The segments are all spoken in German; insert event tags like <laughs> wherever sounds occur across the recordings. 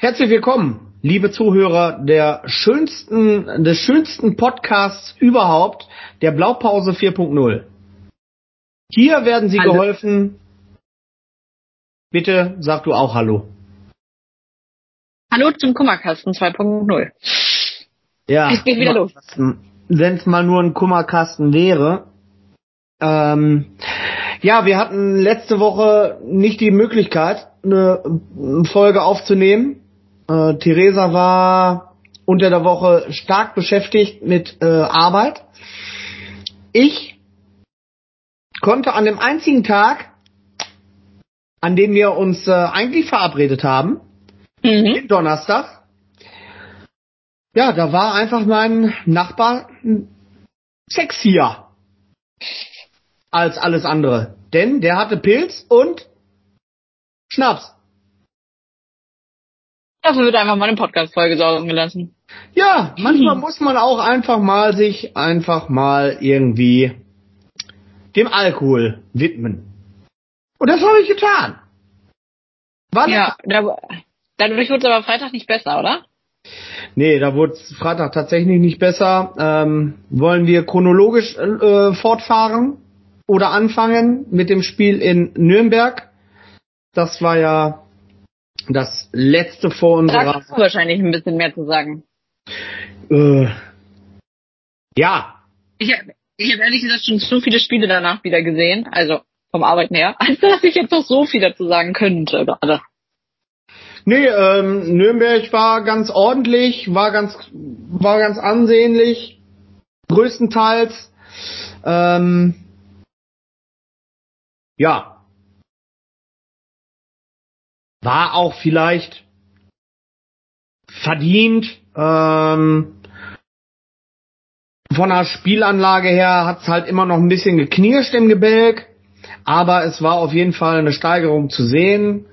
Herzlich willkommen, liebe Zuhörer der schönsten, des schönsten Podcasts überhaupt, der Blaupause 4.0. Hier werden Sie Hallo. geholfen. Bitte sag du auch Hallo. Hallo zum Kummerkasten 2.0. Ja. Es geht wieder los. Wenn es mal nur ein Kummerkasten wäre. Ähm, ja, wir hatten letzte Woche nicht die Möglichkeit, eine Folge aufzunehmen. Äh, Theresa war unter der Woche stark beschäftigt mit äh, Arbeit. Ich konnte an dem einzigen Tag, an dem wir uns äh, eigentlich verabredet haben, Mhm. Donnerstag, ja, da war einfach mein Nachbar sexier als alles andere. Denn der hatte Pilz und Schnaps. Dafür wird einfach mal eine Podcast-Folge saugen gelassen. Ja, manchmal Mhm. muss man auch einfach mal sich einfach mal irgendwie dem Alkohol widmen. Und das habe ich getan. War Ja, da, dadurch wird es aber Freitag nicht besser, oder? Nee, da wurde es Freitag tatsächlich nicht besser. Ähm, wollen wir chronologisch äh, fortfahren oder anfangen mit dem Spiel in Nürnberg? Das war ja das letzte vor Da unserer. kannst du wahrscheinlich ein bisschen mehr zu sagen. Äh, ja, Ich habe ich hab ehrlich gesagt schon so viele Spiele danach wieder gesehen, also vom Arbeiten her, <laughs> als dass ich jetzt noch so viel dazu sagen könnte gerade. nee, ähm, Nürnberg war ganz ordentlich, war ganz, war ganz ansehnlich, größtenteils. Ähm, ja, war auch vielleicht verdient. Ähm, von der Spielanlage her hat's halt immer noch ein bisschen geknirscht im Gebälk, aber es war auf jeden Fall eine Steigerung zu sehen.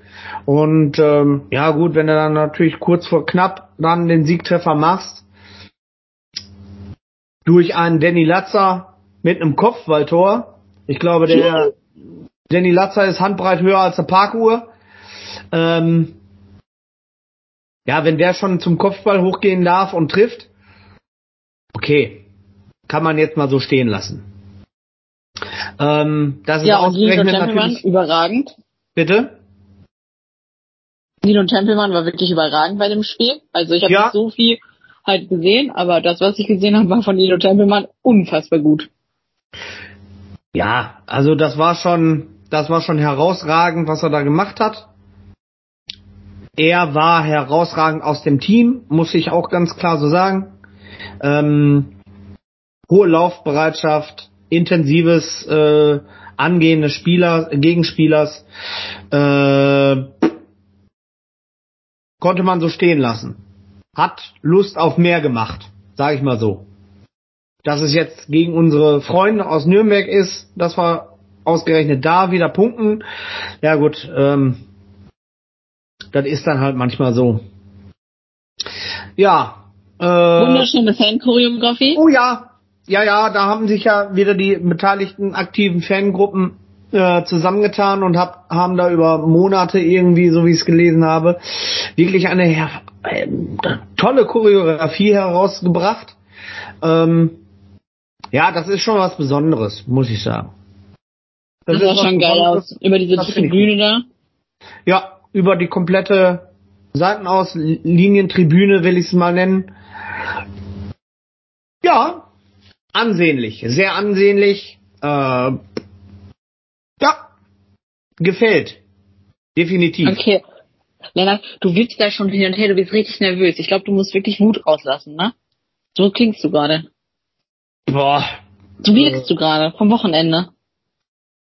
Und ähm, ja gut, wenn du dann natürlich kurz vor knapp dann den Siegtreffer machst, durch einen Danny Latzer mit einem Kopfballtor. Ich glaube, der Danny Latzer ist handbreit höher als eine Parkuhr. Ähm, ja, wenn der schon zum Kopfball hochgehen darf und trifft, okay, kann man jetzt mal so stehen lassen. Ähm, das ist Ja, Nino ausgerechnet Tempelmann, natürlich. überragend. Bitte? Nino Tempelmann war wirklich überragend bei dem Spiel. Also ich habe Ja. nicht so viel halt gesehen, aber das, was ich gesehen habe, war von Nino Tempelmann unfassbar gut. Ja, also das war schon, das war schon herausragend, was er da gemacht hat. Er war herausragend aus dem Team, muss ich auch ganz klar so sagen. Ähm, hohe Laufbereitschaft, intensives äh, Angehen des Spieler, Gegenspielers, äh, konnte man so stehen lassen. Hat Lust auf mehr gemacht, sage ich mal so dass es jetzt gegen unsere Freunde aus Nürnberg ist, dass wir ausgerechnet da wieder punkten. Ja gut, ähm, das ist dann halt manchmal so. Ja. Äh, Wunderschöne Fan-Choreografie. oh ja, ja, ja, da haben sich ja wieder die beteiligten aktiven Fangruppen äh, zusammengetan und hab, haben da über Monate irgendwie, so wie ich es gelesen habe, wirklich eine äh, tolle Choreografie herausgebracht. Ähm, ja, das ist schon was Besonderes, muss ich sagen. Das ist sah schon geil aus. Über diese Das Tribüne da. Ja, über die komplette Seitenaus-Linientribüne will ich es mal nennen. Ja, ansehnlich, sehr ansehnlich. Äh, ja, gefällt. Definitiv. Okay. Lennart, du wippst da schon hin und her, du bist richtig nervös. Ich glaube, du musst wirklich Wut rauslassen, ne? So klingst du gerade. Boah. So wirkst du gerade vom Wochenende.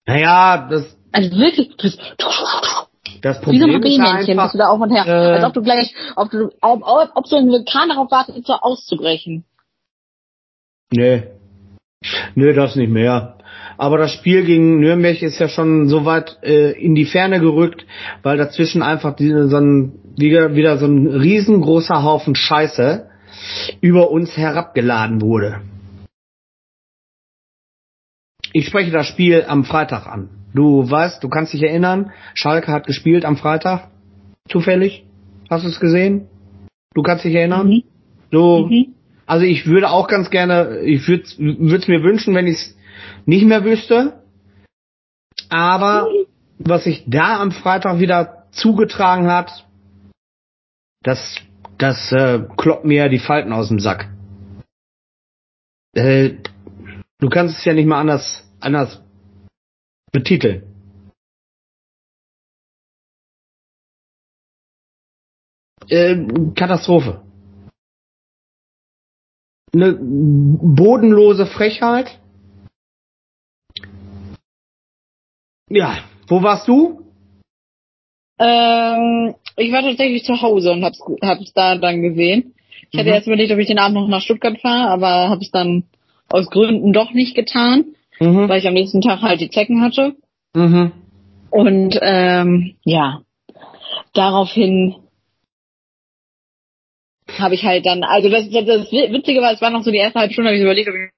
Naja, das, Also wirklich, du bist das wie so ein Problem Rehmännchen, bist du da auf und her. äh, Als ob du gleich, ob du, ob, ob, ob so ein Vulkan darauf wartet, so auszubrechen. Nee. Nö, das nicht mehr. Aber das Spiel gegen Nürnberg ist ja schon so weit äh, in die Ferne gerückt, weil dazwischen einfach diese, so ein, wieder, wieder so ein riesengroßer Haufen Scheiße über uns herabgeladen wurde. Ich spreche das Spiel am Freitag an. Du weißt, du kannst dich erinnern, Schalke hat gespielt am Freitag. Zufällig? Hast du es gesehen? Du kannst dich erinnern? Mhm. So, Mhm. also ich würde auch ganz gerne, ich würde es mir wünschen, wenn ich es nicht mehr wüsste. Aber was sich da am Freitag wieder zugetragen hat, das, das äh, kloppt mir die Falten aus dem Sack. Äh, du kannst es ja nicht mal anders, anders betiteln. Äh, Katastrophe. Eine bodenlose Frechheit. Ja, wo warst du? Ähm, ich war tatsächlich zu Hause und hab's, hab's da dann gesehen. Ich hatte Mhm. erst überlegt, ob ich den Abend noch nach Stuttgart fahre, aber hab's dann aus Gründen doch nicht getan, Mhm. weil ich am nächsten Tag halt die Zecken hatte. Mhm. Und ähm, ja, daraufhin habe ich halt dann, also das, das, das Witzige war, es war noch so die erste halbe Stunde, habe ich überlegt, ob ich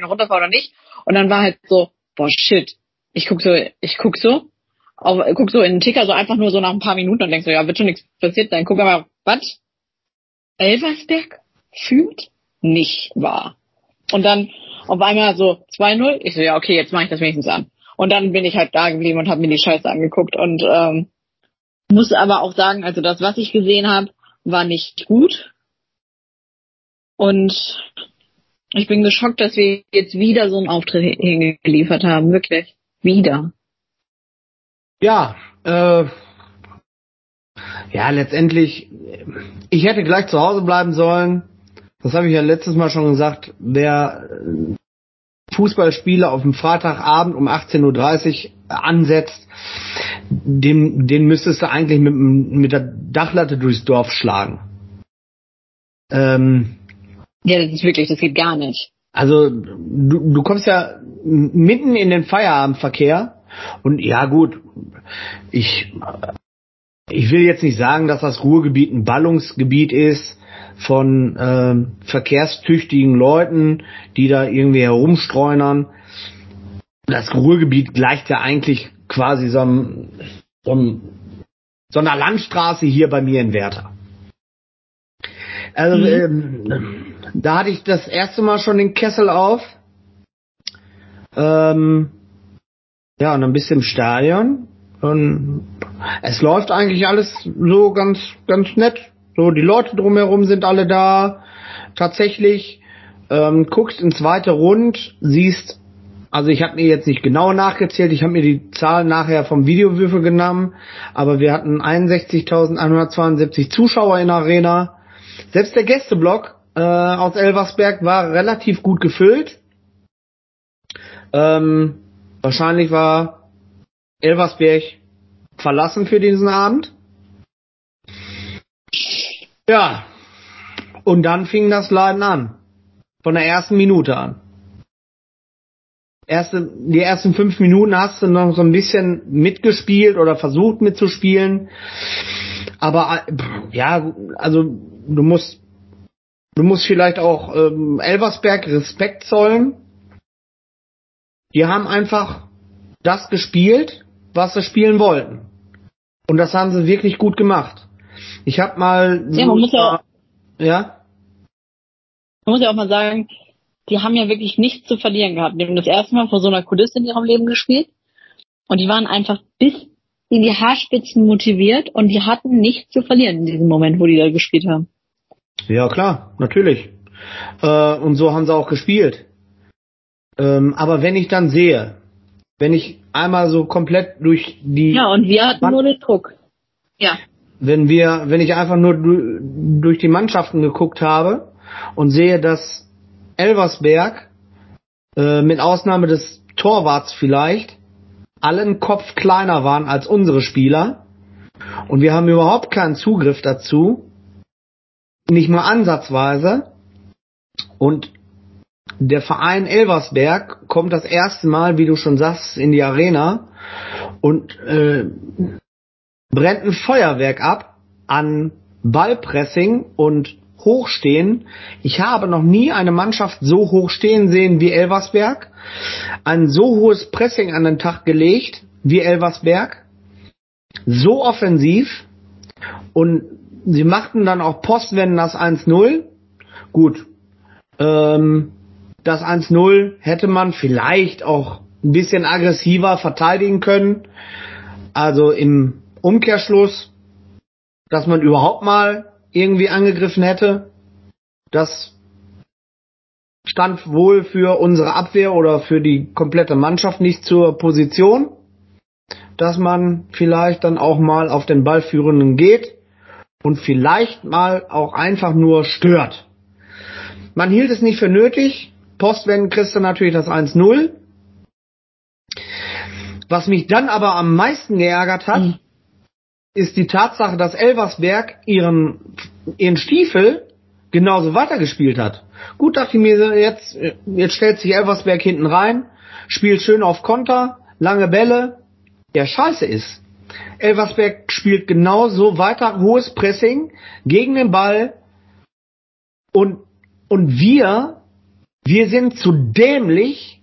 noch runterfahre oder nicht. Und dann war halt so, boah shit, ich guck so, ich guck so, auf, guck so in den Ticker, so einfach nur so nach ein paar Minuten und denk so, ja, wird schon nichts passiert sein. Guck mal, was? Elversberg führt? Nicht wahr. Und dann auf einmal so 2-0. Ich so, ja, okay, jetzt mache ich das wenigstens an. Und dann bin ich halt da geblieben und habe mir die Scheiße angeguckt und ähm, muss aber auch sagen, also das, was ich gesehen habe, war nicht gut. Und ich bin geschockt, dass wir jetzt wieder so einen Auftritt hingeliefert haben. Wirklich. Wieder. Ja, äh, ja, letztendlich, ich hätte gleich zu Hause bleiben sollen. Das habe ich ja letztes Mal schon gesagt. Wer äh, Fußballspiele auf dem Freitagabend um 18.30 Uhr ansetzt, den, den müsstest du eigentlich mit, mit der Dachlatte durchs Dorf schlagen. Ähm, Ja, das ist wirklich, das geht gar nicht. also du, du kommst ja mitten in den Feierabendverkehr und ja gut, ich ich will jetzt nicht sagen, dass das Ruhrgebiet ein Ballungsgebiet ist von ähm, verkehrstüchtigen Leuten, die da irgendwie herumstreunern. Das Ruhrgebiet gleicht ja eigentlich quasi so, einem, so, einem, so einer Landstraße hier bei mir in Werther. Also Mhm. ähm, da hatte ich das erste Mal schon den Kessel auf. Ähm, ja, und dann bist du im Stadion. Und es läuft eigentlich alles so ganz, ganz nett. So, die Leute drumherum sind alle da. Tatsächlich, ähm, guckst ins weite Rund, siehst, also ich habe mir jetzt nicht genau nachgezählt, ich habe mir die Zahlen nachher vom Videowürfel genommen, aber wir hatten 61.172 Zuschauer in der Arena. Selbst der Gästeblock äh, aus Elversberg war relativ gut gefüllt. Ähm, wahrscheinlich war Elversberg verlassen für diesen Abend. Ja. Und dann fing das Leiden an. Von der ersten Minute an. Erste, die ersten fünf Minuten hast du noch so ein bisschen mitgespielt oder versucht mitzuspielen. Aber äh, ja, also du musst du musst vielleicht auch ähm, Elversberg Respekt zollen. Die haben einfach das gespielt, was sie spielen wollten. Und das haben sie wirklich gut gemacht. Ich habe mal Ja, man muss ja, ja man muss ja auch mal sagen, die haben ja wirklich nichts zu verlieren gehabt. Die haben das erste Mal vor so einer Kulisse in ihrem Leben gespielt. Und die waren einfach bis in die Haarspitzen motiviert und die hatten nichts zu verlieren in diesem Moment, wo die da gespielt haben. Ja, klar, natürlich. Äh, und so haben sie auch gespielt. Ähm, aber wenn ich dann sehe, wenn ich einmal so komplett durch die, Ja, und wir hatten Wann- nur den Druck. Ja. Wenn wir, wenn ich einfach nur du, durch die Mannschaften geguckt habe und sehe, dass Elversberg äh, mit Ausnahme des Torwarts vielleicht allen Kopf kleiner waren als unsere Spieler und wir haben überhaupt keinen Zugriff dazu, nicht mal ansatzweise und der Verein Elversberg kommt das erste Mal, wie du schon sagst, in die Arena und äh, brennt ein Feuerwerk ab an Ballpressing und Hochstehen. Ich habe noch nie eine Mannschaft so hoch stehen sehen wie Elversberg, ein so hohes Pressing an den Tag gelegt wie Elversberg, so offensiv und sie machten dann auch Postwenden das 1-0. Gut. Ähm, das 1-0 hätte man vielleicht auch ein bisschen aggressiver verteidigen können. Also im Umkehrschluss, dass man überhaupt mal irgendwie angegriffen hätte. Das stand wohl für unsere Abwehr oder für die komplette Mannschaft nicht zur Position, dass man vielleicht dann auch mal auf den Ballführenden geht und vielleicht mal auch einfach nur stört. Man hielt es nicht für nötig. Postwenden kriegst du natürlich das 1-0. Was mich dann aber am meisten geärgert hat, mhm. Ist die Tatsache, dass Elversberg ihren, ihren Stiefel genauso weitergespielt hat. Gut, dachte ich mir, jetzt, jetzt stellt sich Elversberg hinten rein, spielt schön auf Konter, lange Bälle. Der Scheiße ist, Elversberg spielt genauso weiter, hohes Pressing gegen den Ball und, und wir, wir sind zu dämlich,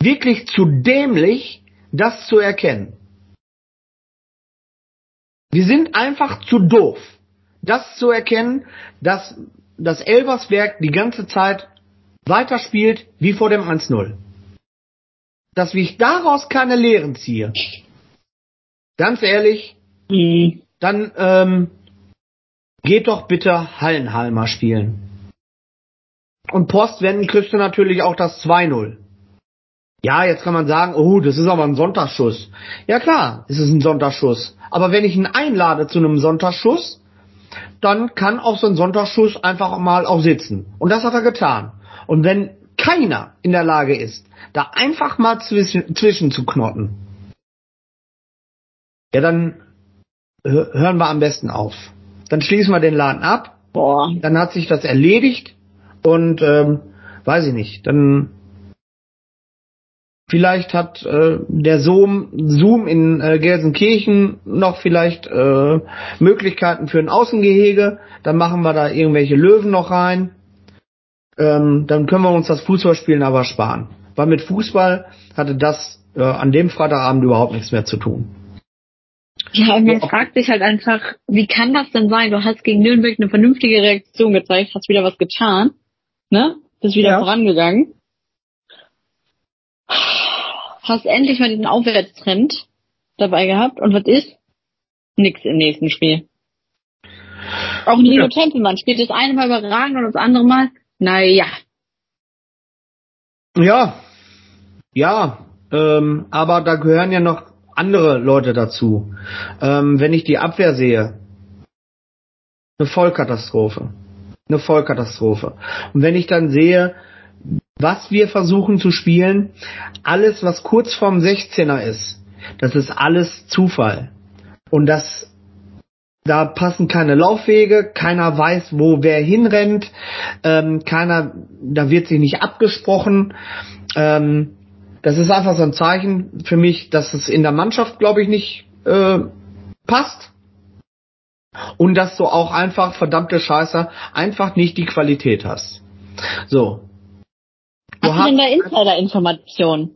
wirklich zu dämlich, das zu erkennen. Wir sind einfach zu doof, das zu erkennen, dass das Elversberg die ganze Zeit weiterspielt wie vor dem 1-0. Dass ich daraus keine Lehren ziehe. Ganz ehrlich, mhm. dann ähm, geht doch bitte Hallenhalmer spielen. Und Postwenden kriegst du natürlich auch das 2-0. Ja, jetzt kann man sagen, oh, das ist aber ein Sonntagsschuss. Ja klar, es ist ein Sonntagsschuss. Aber wenn ich ihn einlade zu einem Sonntagsschuss, dann kann auch so ein Sonntagsschuss einfach mal auch sitzen. Und das hat er getan. Und wenn keiner in der Lage ist, da einfach mal zwischen, zwischen zu knoten, ja, dann hören wir am besten auf. Dann schließen wir den Laden ab. Boah. Dann hat sich das erledigt und ähm, weiß ich nicht. Dann Vielleicht hat äh, der Zoom, Zoom in äh, Gelsenkirchen noch vielleicht äh, Möglichkeiten für ein Außengehege. Dann machen wir da irgendwelche Löwen noch rein. Ähm, dann können wir uns das Fußballspielen aber sparen. Weil mit Fußball hatte das äh, an dem Freitagabend überhaupt nichts mehr zu tun. Ja, und man fragt sich halt einfach, wie kann das denn sein? Du hast gegen Nürnberg eine vernünftige Reaktion gezeigt, hast wieder was getan, ne? Bist wieder ja. vorangegangen hast endlich mal diesen Aufwärtstrend dabei gehabt und was ist? Nix im nächsten Spiel. Auch Nino ja. Tempelmann spielt das eine Mal überragend und das andere Mal, naja. Ja, ja, ähm, aber da gehören ja noch andere Leute dazu. Ähm, wenn ich die Abwehr sehe, eine Vollkatastrophe. Eine Vollkatastrophe. Und wenn ich dann sehe, was wir versuchen zu spielen, alles, was kurz vorm 16er ist, das ist alles Zufall. Und das, da passen keine Laufwege, keiner weiß, wo wer hinrennt, ähm, keiner, da wird sich nicht abgesprochen. Ähm, das ist einfach so ein Zeichen für mich, dass es in der Mannschaft, glaube ich, nicht äh, passt. Und dass du auch einfach, verdammte Scheiße, einfach nicht die Qualität hast. So, hast du denn da Insider-Informationen?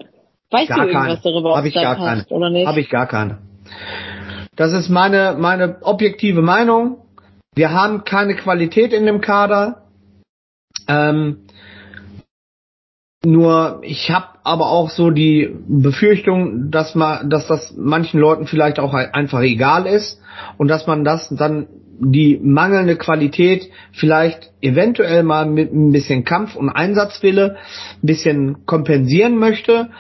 Weißt du irgendwas keine. darüber, ob ich gar keine. oder nicht? Habe ich gar keine. Das ist meine, meine objektive Meinung. Wir haben keine Qualität in dem Kader. Ähm, nur ich habe aber auch so die Befürchtung, dass man, dass das manchen Leuten vielleicht auch einfach egal ist und dass man das dann die mangelnde Qualität vielleicht eventuell mal mit ein bisschen Kampf und Einsatzwille ein bisschen kompensieren möchte,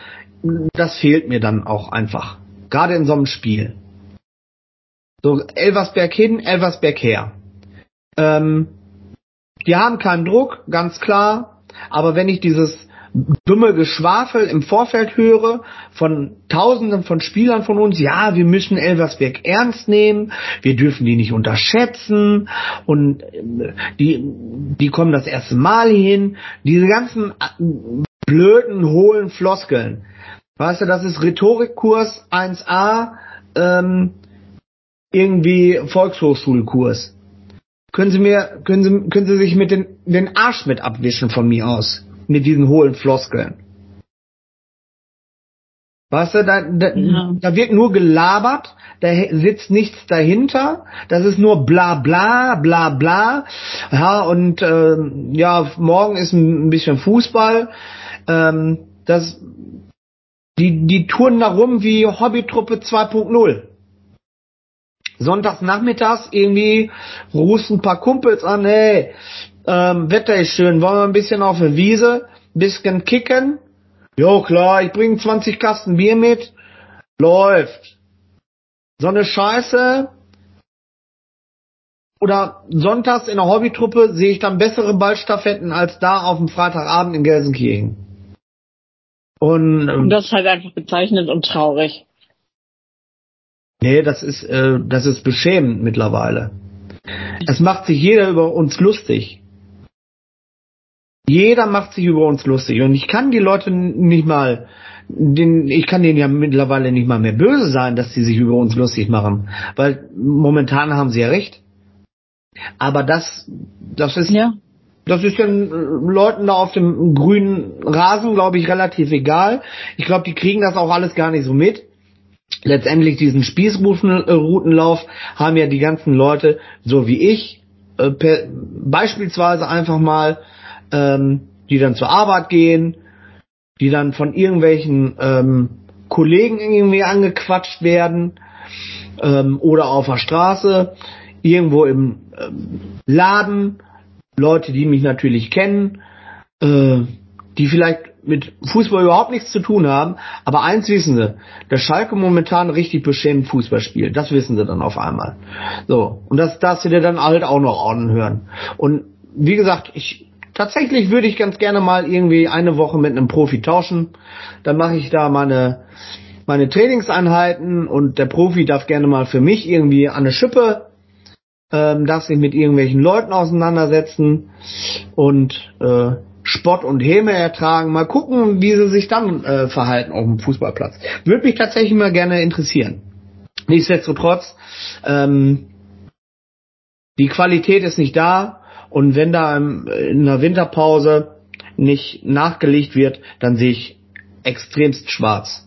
das fehlt mir dann auch einfach. Gerade in so einem Spiel. So, Elversberg hin, Elversberg her. Ähm, die haben keinen Druck, ganz klar. Aber wenn ich dieses dumme Geschwafel im Vorfeld höre von Tausenden von Spielern von uns, ja, wir müssen Elversberg ernst nehmen, wir dürfen die nicht unterschätzen und äh, die, die kommen das erste Mal hin. Diese ganzen äh, blöden, hohlen Floskeln. Weißt du, das ist Rhetorikkurs 1a, ähm, irgendwie Volkshochschulkurs. Können Sie mir, können Sie, können Sie sich mit den, den Arsch mit abwischen von mir aus? Mit diesen hohlen Floskeln. Weißt du, da, da, ja. da wird nur gelabert, da sitzt nichts dahinter, das ist nur bla bla, bla bla. Ja, und äh, ja, morgen ist ein bisschen Fußball. Ähm, das, die, die touren da rum wie Hobbytruppe 2.0. Sonntags nachmittags irgendwie rufen ein paar Kumpels an, hey, ähm, Wetter ist schön, wollen wir ein bisschen auf der Wiese, bisschen kicken? Jo, klar, ich bringe 20 Kasten Bier mit. Läuft. So eine Scheiße. Oder sonntags in der Hobbytruppe sehe ich dann bessere Ballstaffetten als da auf dem Freitagabend in Gelsenkirchen. Und, ähm, und das ist halt einfach bezeichnend und traurig. Nee, das ist, äh, das ist beschämend mittlerweile. Es macht sich jeder über uns lustig. Jeder macht sich über uns lustig und ich kann die Leute nicht mal, den, ich kann denen ja mittlerweile nicht mal mehr böse sein, dass sie sich über uns lustig machen, weil momentan haben sie ja recht. Aber das, das ist, ja. das ist den Leuten da auf dem grünen Rasen, glaube ich, relativ egal. Ich glaube, die kriegen das auch alles gar nicht so mit. Letztendlich diesen Spießrutenlauf haben ja die ganzen Leute, so wie ich, äh, per, beispielsweise einfach mal ähm, die dann zur Arbeit gehen, die dann von irgendwelchen ähm, Kollegen irgendwie angequatscht werden ähm, oder auf der Straße, irgendwo im ähm, Laden, Leute, die mich natürlich kennen, äh, die vielleicht mit Fußball überhaupt nichts zu tun haben, aber eins wissen sie, dass Schalke momentan richtig beschämend Fußball spielt. Das wissen sie dann auf einmal. So. Und das darfst du dir dann halt auch noch anhören. Und wie gesagt, ich Tatsächlich würde ich ganz gerne mal irgendwie eine Woche mit einem Profi tauschen. Dann mache ich da meine, meine Trainingseinheiten und der Profi darf gerne mal für mich irgendwie an eine Schippe, ähm, darf sich mit irgendwelchen Leuten auseinandersetzen und äh, Spott und Häme ertragen. Mal gucken, wie sie sich dann äh, verhalten auf dem Fußballplatz. Würde mich tatsächlich mal gerne interessieren. Nichtsdestotrotz, ähm, die Qualität ist nicht da. Und wenn da in der Winterpause nicht nachgelegt wird, dann sehe ich extremst schwarz.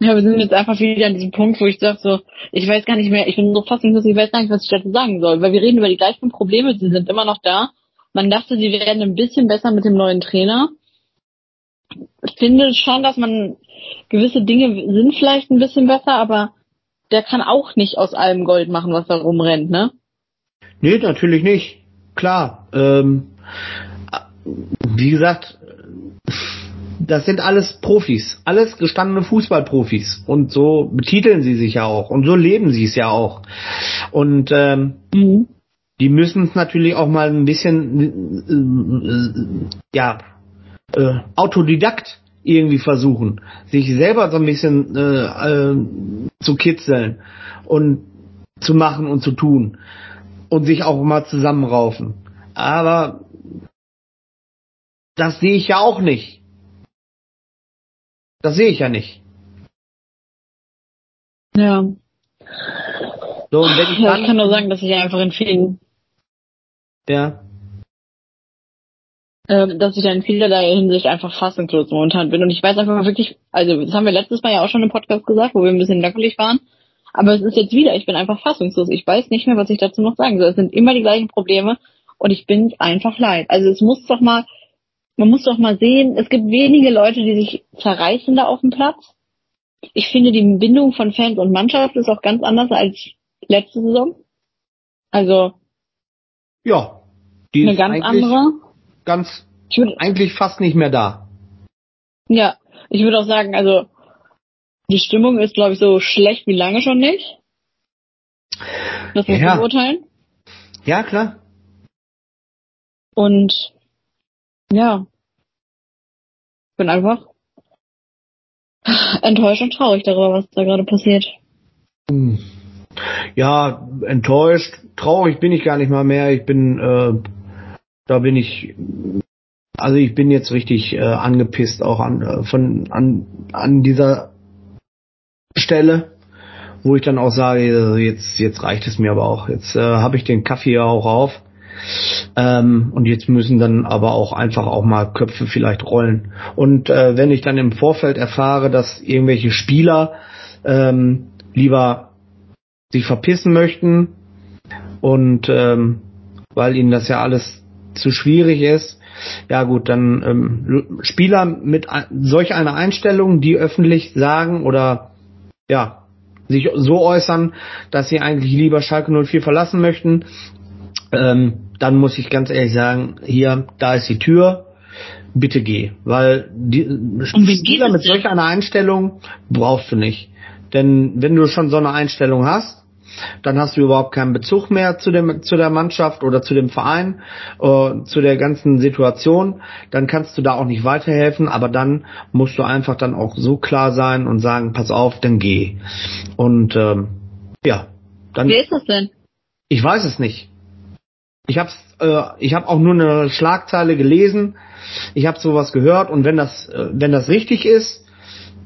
Ja, wir sind jetzt einfach wieder an diesem Punkt, wo ich sage so, ich weiß gar nicht mehr, ich bin so fassungslos, ich weiß gar nicht, was ich dazu sagen soll, weil wir reden über die gleichen Probleme, sie sind immer noch da. Man dachte, sie werden ein bisschen besser mit dem neuen Trainer. Ich finde schon, dass man gewisse Dinge sind vielleicht ein bisschen besser, aber der kann auch nicht aus allem Gold machen, was da rumrennt, ne? Nee, natürlich nicht. Klar. Ähm, wie gesagt, das sind alles Profis, alles gestandene Fußballprofis und so betiteln sie sich ja auch und so leben sie es ja auch. Und ähm, mhm. die müssen es natürlich auch mal ein bisschen äh, ja äh, Autodidakt irgendwie versuchen, sich selber so ein bisschen äh, äh, zu kitzeln und zu machen und zu tun und sich auch mal zusammenraufen. Aber das sehe ich ja auch nicht. Das sehe ich ja nicht. Ja. So, und wenn ich, ja, ich kann nur sagen, dass ich einfach in vielen. Ja. Ähm, dass ich in vielerlei Hinsicht einfach fassungslos momentan bin. Und ich weiß einfach wirklich, also das haben wir letztes Mal ja auch schon im Podcast gesagt, wo wir ein bisschen lockelig waren. Aber es ist jetzt wieder, ich bin einfach fassungslos. Ich weiß nicht mehr, was ich dazu noch sagen soll. Es sind immer die gleichen Probleme und ich bin einfach leid. Also es muss doch mal, man muss doch mal sehen, es gibt wenige Leute, die sich zerreißen da auf dem Platz. Ich finde, die Bindung von Fans und Mannschaft ist auch ganz anders als letzte Saison. Also. Ja. Die eine ganz andere. Ganz, eigentlich fast nicht mehr da. Ja. Ich würde auch sagen, also, die Stimmung ist, glaube ich, so schlecht wie lange schon nicht. Das muss ja. beurteilen. Ja, klar. Und ja, bin einfach enttäuscht und traurig darüber, was da gerade passiert. Hm. Ja, enttäuscht, traurig bin ich gar nicht mal mehr. Ich bin, äh, da bin ich, also ich bin jetzt richtig äh, angepisst auch an äh, von an an dieser Stelle, wo ich dann auch sage, jetzt, jetzt reicht es mir aber auch. Jetzt äh, habe ich den Kaffee ja auch auf. Ähm, und jetzt müssen dann aber auch einfach auch mal Köpfe vielleicht rollen. Und äh, wenn ich dann im Vorfeld erfahre, dass irgendwelche Spieler ähm, lieber sich verpissen möchten und ähm, weil ihnen das ja alles zu schwierig ist, ja gut, dann ähm, Spieler mit solch einer Einstellung, die öffentlich sagen oder ja, sich so äußern, dass sie eigentlich lieber Schalke 04 verlassen möchten, ähm, dann muss ich ganz ehrlich sagen, hier, da ist die Tür, bitte geh. Weil die Spieler mit solch einer Einstellung brauchst du nicht. Denn wenn du schon so eine Einstellung hast, dann hast du überhaupt keinen Bezug mehr zu dem zu der Mannschaft oder zu dem Verein, äh, zu der ganzen Situation. Dann kannst du da auch nicht weiterhelfen, aber dann musst du einfach dann auch so klar sein und sagen, pass auf, dann geh. Und ähm, ja, dann. Wer ist das denn? Ich weiß es nicht. Ich habe äh, ich habe auch nur eine Schlagzeile gelesen. Ich habe sowas gehört und wenn das äh, wenn das richtig ist,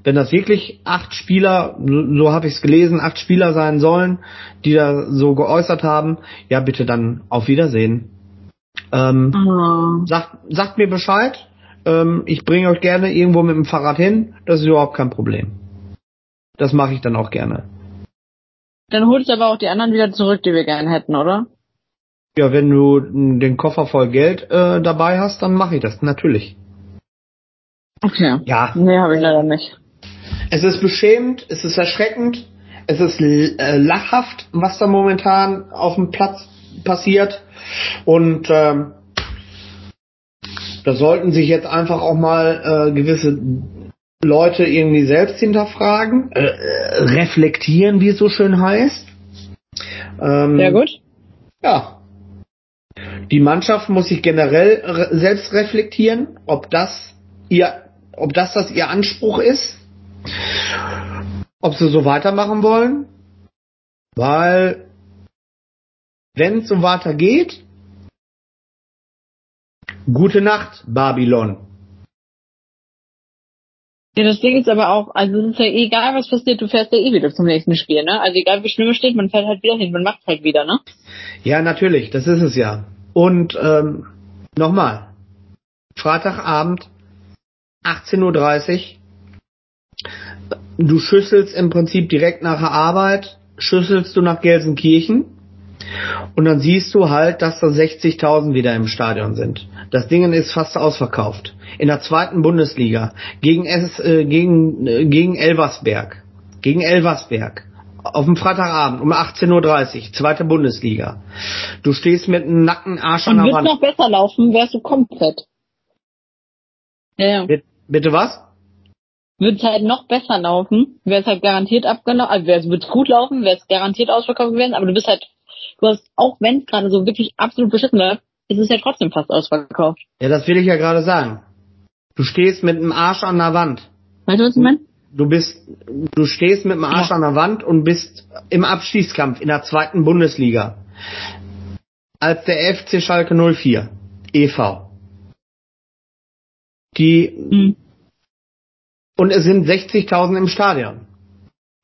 wenn das wirklich acht Spieler, so habe ich es gelesen, acht Spieler sein sollen, die da so geäußert haben, ja bitte dann auf Wiedersehen. Ähm, oh. sagt, sagt mir Bescheid. Ähm, ich bringe euch gerne irgendwo mit dem Fahrrad hin. Das ist überhaupt kein Problem. Das mache ich dann auch gerne. Dann holst du aber auch die anderen wieder zurück, die wir gerne hätten, oder? Ja, wenn du den Koffer voll Geld äh, dabei hast, dann mache ich das, natürlich. Okay. Ja. Nee, habe ich leider nicht. Es ist beschämend, es ist erschreckend, es ist äh, lachhaft, was da momentan auf dem Platz passiert. Und ähm, da sollten sich jetzt einfach auch mal äh, gewisse Leute irgendwie selbst hinterfragen, äh, äh reflektieren, wie es so schön heißt. Ähm, Sehr gut. Ja, die Mannschaft muss sich generell selbst reflektieren, ob das ihr, ob das das ihr Anspruch ist, ob sie so weitermachen wollen, weil wenn es so weitergeht, gute Nacht, Babylon. Ja, das Ding ist aber auch, also es ist ja egal, was passiert, du fährst ja eh wieder zum nächsten Spiel, ne? Also egal wie schlimm es steht, man fährt halt wieder hin, man macht halt wieder, ne? Ja, natürlich, das ist es ja. Und ähm, nochmal, Freitagabend, 18.30 Uhr, du schüsselst im Prinzip direkt nach der Arbeit, schüsselst du nach Gelsenkirchen und dann siehst du halt, dass da 60.000 wieder im Stadion sind. Das Ding ist fast ausverkauft. In der zweiten Bundesliga gegen, es, äh, gegen, äh, gegen Elversberg. Gegen Elversberg auf dem Freitagabend um 18.30 Uhr, zweite Bundesliga. Du stehst mit einem nackten Arsch an der Wand. noch besser laufen, wärst du komplett. Ja, ja. Bitte was? Würde es halt noch besser laufen, wäre es halt garantiert abgelaufen, also würde es gut laufen, wäre es garantiert ausverkauft gewesen, aber du bist halt, du hast, auch wenn es gerade so wirklich absolut beschissen läuft, ist es ja trotzdem fast ausverkauft. Ja, das will ich ja gerade sagen. Du stehst mit einem Arsch an der Wand. Weißt du, was ich meine? du bist, du stehst mit dem Arsch ja. an der Wand und bist im Abschießkampf in der zweiten Bundesliga. Als der FC Schalke 04 e.V. Die, mhm. Und es sind 60.000 im Stadion.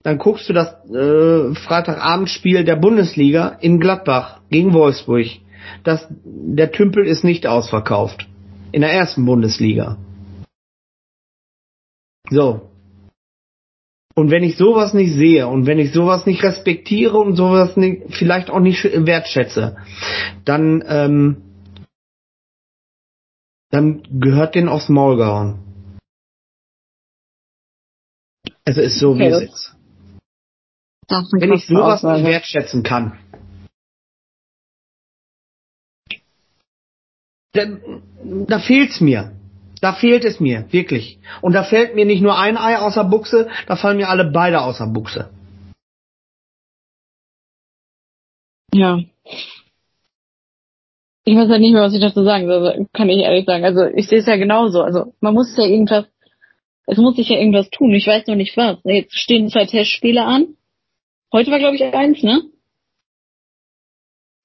Dann guckst du das äh, Freitagabendspiel der Bundesliga in Gladbach gegen Wolfsburg. Das, der Tümpel ist nicht ausverkauft. In der ersten Bundesliga. So, und wenn ich sowas nicht sehe und wenn ich sowas nicht respektiere und sowas nicht, vielleicht auch nicht wertschätze, dann, ähm, dann gehört den aufs Maul gehauen. Also ist so, okay, wie es ist. Wenn ich sowas nicht wertschätzen kann, dann, da fehlt's mir. Da fehlt es mir, wirklich. Und da fällt mir nicht nur ein Ei aus der Buchse, da fallen mir alle beide aus der Buchse. Ja. Ich weiß halt nicht mehr, was ich dazu sagen soll, kann ich ehrlich sagen. Also ich sehe es ja genauso. Also man muss ja irgendwas, es muss sich ja irgendwas tun. Ich weiß noch nicht was. Jetzt stehen zwei Testspiele an. Heute war glaube ich eins, ne?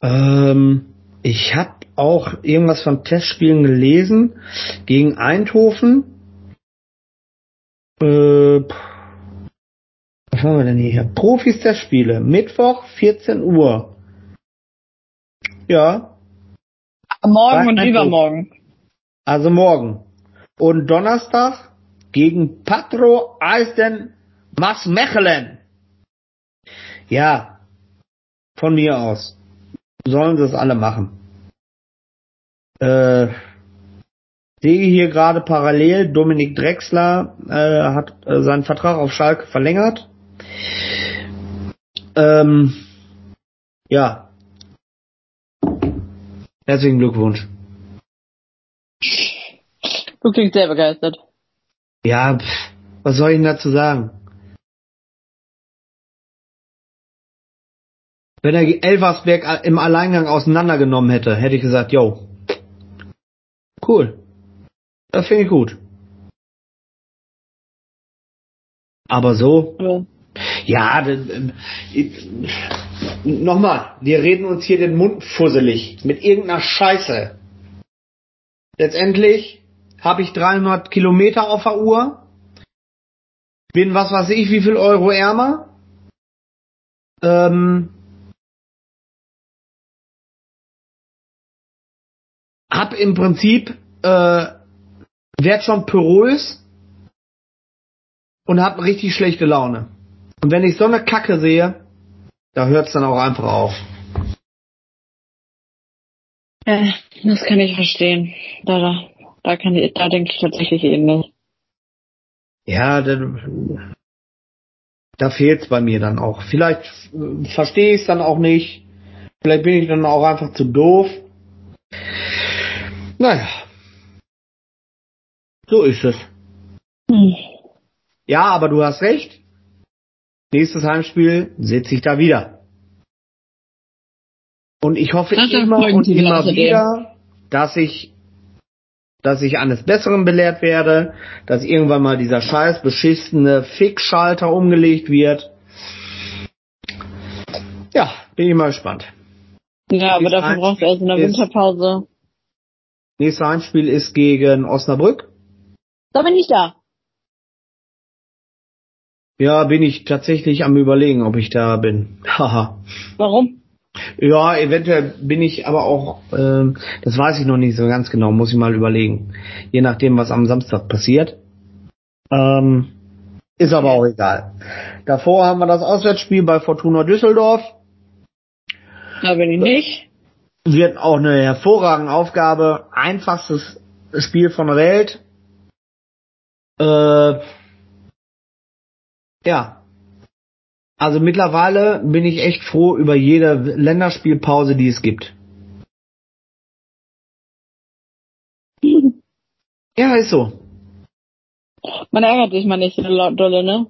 Ähm, ich habe auch irgendwas von Testspielen gelesen gegen Eindhoven. Äh, was haben wir denn hier? Profis Testspiele. Mittwoch 14 Uhr. Ja. Morgen und übermorgen. Also morgen. Und Donnerstag gegen Patro Eisden Maasmechelen. Ja, von mir aus. Sollen sie es alle machen. Äh, sehe hier gerade parallel, Dominik Drexler äh, hat äh, seinen Vertrag auf Schalke verlängert. Ähm, ja. Herzlichen Glückwunsch. Du klingst sehr begeistert. Ja, pff, was soll ich denn dazu sagen? Wenn er Elversberg im Alleingang auseinandergenommen hätte, hätte ich gesagt, yo, cool. Das finde ich gut. Aber so, Ja. ja, nochmal, wir reden uns hier den Mund fusselig mit irgendeiner Scheiße. Letztendlich habe ich 300 Kilometer auf der Uhr, bin was weiß ich, wie viel Euro ärmer. Ähm, hab im Prinzip äh, werd schon porös und hab richtig schlechte Laune. Und wenn ich so eine Kacke sehe, da hört's dann auch einfach auf. Ja, das kann ich verstehen. Da, da, kann ich, da denke ich tatsächlich ähnlich. Ja, da, da fehlt's bei mir dann auch. Vielleicht äh, verstehe ich es dann auch nicht. Vielleicht bin ich dann auch einfach zu doof. Naja. So ist es. Hm. Ja, aber du hast recht. Nächstes Heimspiel sitze ich da wieder. Und ich hoffe Das immer und immer wieder, dass ich, dass ich eines Besseren belehrt werde, dass irgendwann mal dieser scheiß beschissene Fickschalter umgelegt wird. Ja, bin ich mal gespannt. Ja, aber dafür in der Heimspiel ist- Winterpause. Nächstes Heimspiel ist gegen Osnabrück. Da bin ich da. Ja, bin ich tatsächlich am überlegen, ob ich da bin. <laughs> Haha. Warum? Ja, eventuell bin ich aber auch, ähm, das weiß ich noch nicht so ganz genau, muss ich mal überlegen. Je nachdem, was am Samstag passiert. Ähm, ist aber auch egal. Davor haben wir das Auswärtsspiel bei Fortuna Düsseldorf. Da bin ich nicht. Wird auch eine hervorragende Aufgabe. Einfachstes Spiel von der Welt. Äh, ja. Also mittlerweile bin ich echt froh über jede Länderspielpause, die es gibt. Ja, ist so. Man ärgert sich mal nicht so dolle, ne?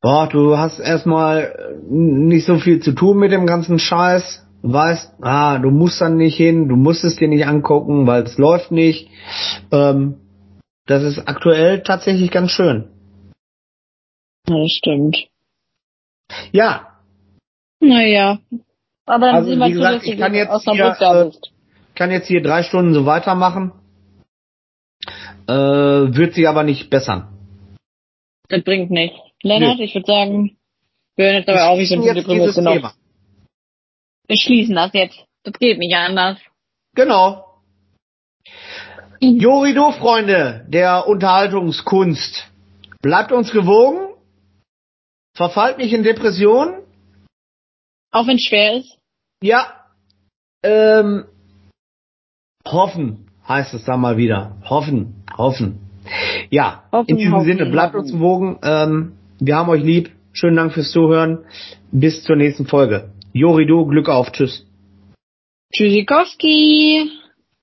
Boah, du hast erstmal nicht so viel zu tun mit dem ganzen Scheiß. Weißt, ah, du musst dann nicht hin, du musst es dir nicht angucken, weil es läuft nicht. Ähm, das ist aktuell tatsächlich ganz schön. Ja, das stimmt. Ja, Naja. Aber dann Also, sieh mal wie gesagt, ich kann jetzt hier, äh, kann jetzt hier drei Stunden so weitermachen. Äh, wird sich aber nicht bessern. Das bringt nichts. Lennart, ich würde sagen, wir hören jetzt dabei auf, ich bin Schließen schon jetzt deprimiert dieses genug. Thema. Wir schließen das jetzt. Das geht nicht anders. Genau. Jorido, Freunde der Unterhaltungskunst. Bleibt uns gewogen. Verfallt nicht in Depressionen. Auch wenn es schwer ist. Ja. Ähm, hoffen heißt es dann mal wieder. Hoffen, hoffen. Ja, Hoffen, in diesem hoffen, Sinne, bleibt hoffen. uns gewogen. Ähm, wir haben euch lieb. Schönen Dank fürs Zuhören. Bis zur nächsten Folge. Jorido, Glück auf. Tschüss. Tschüssikowski.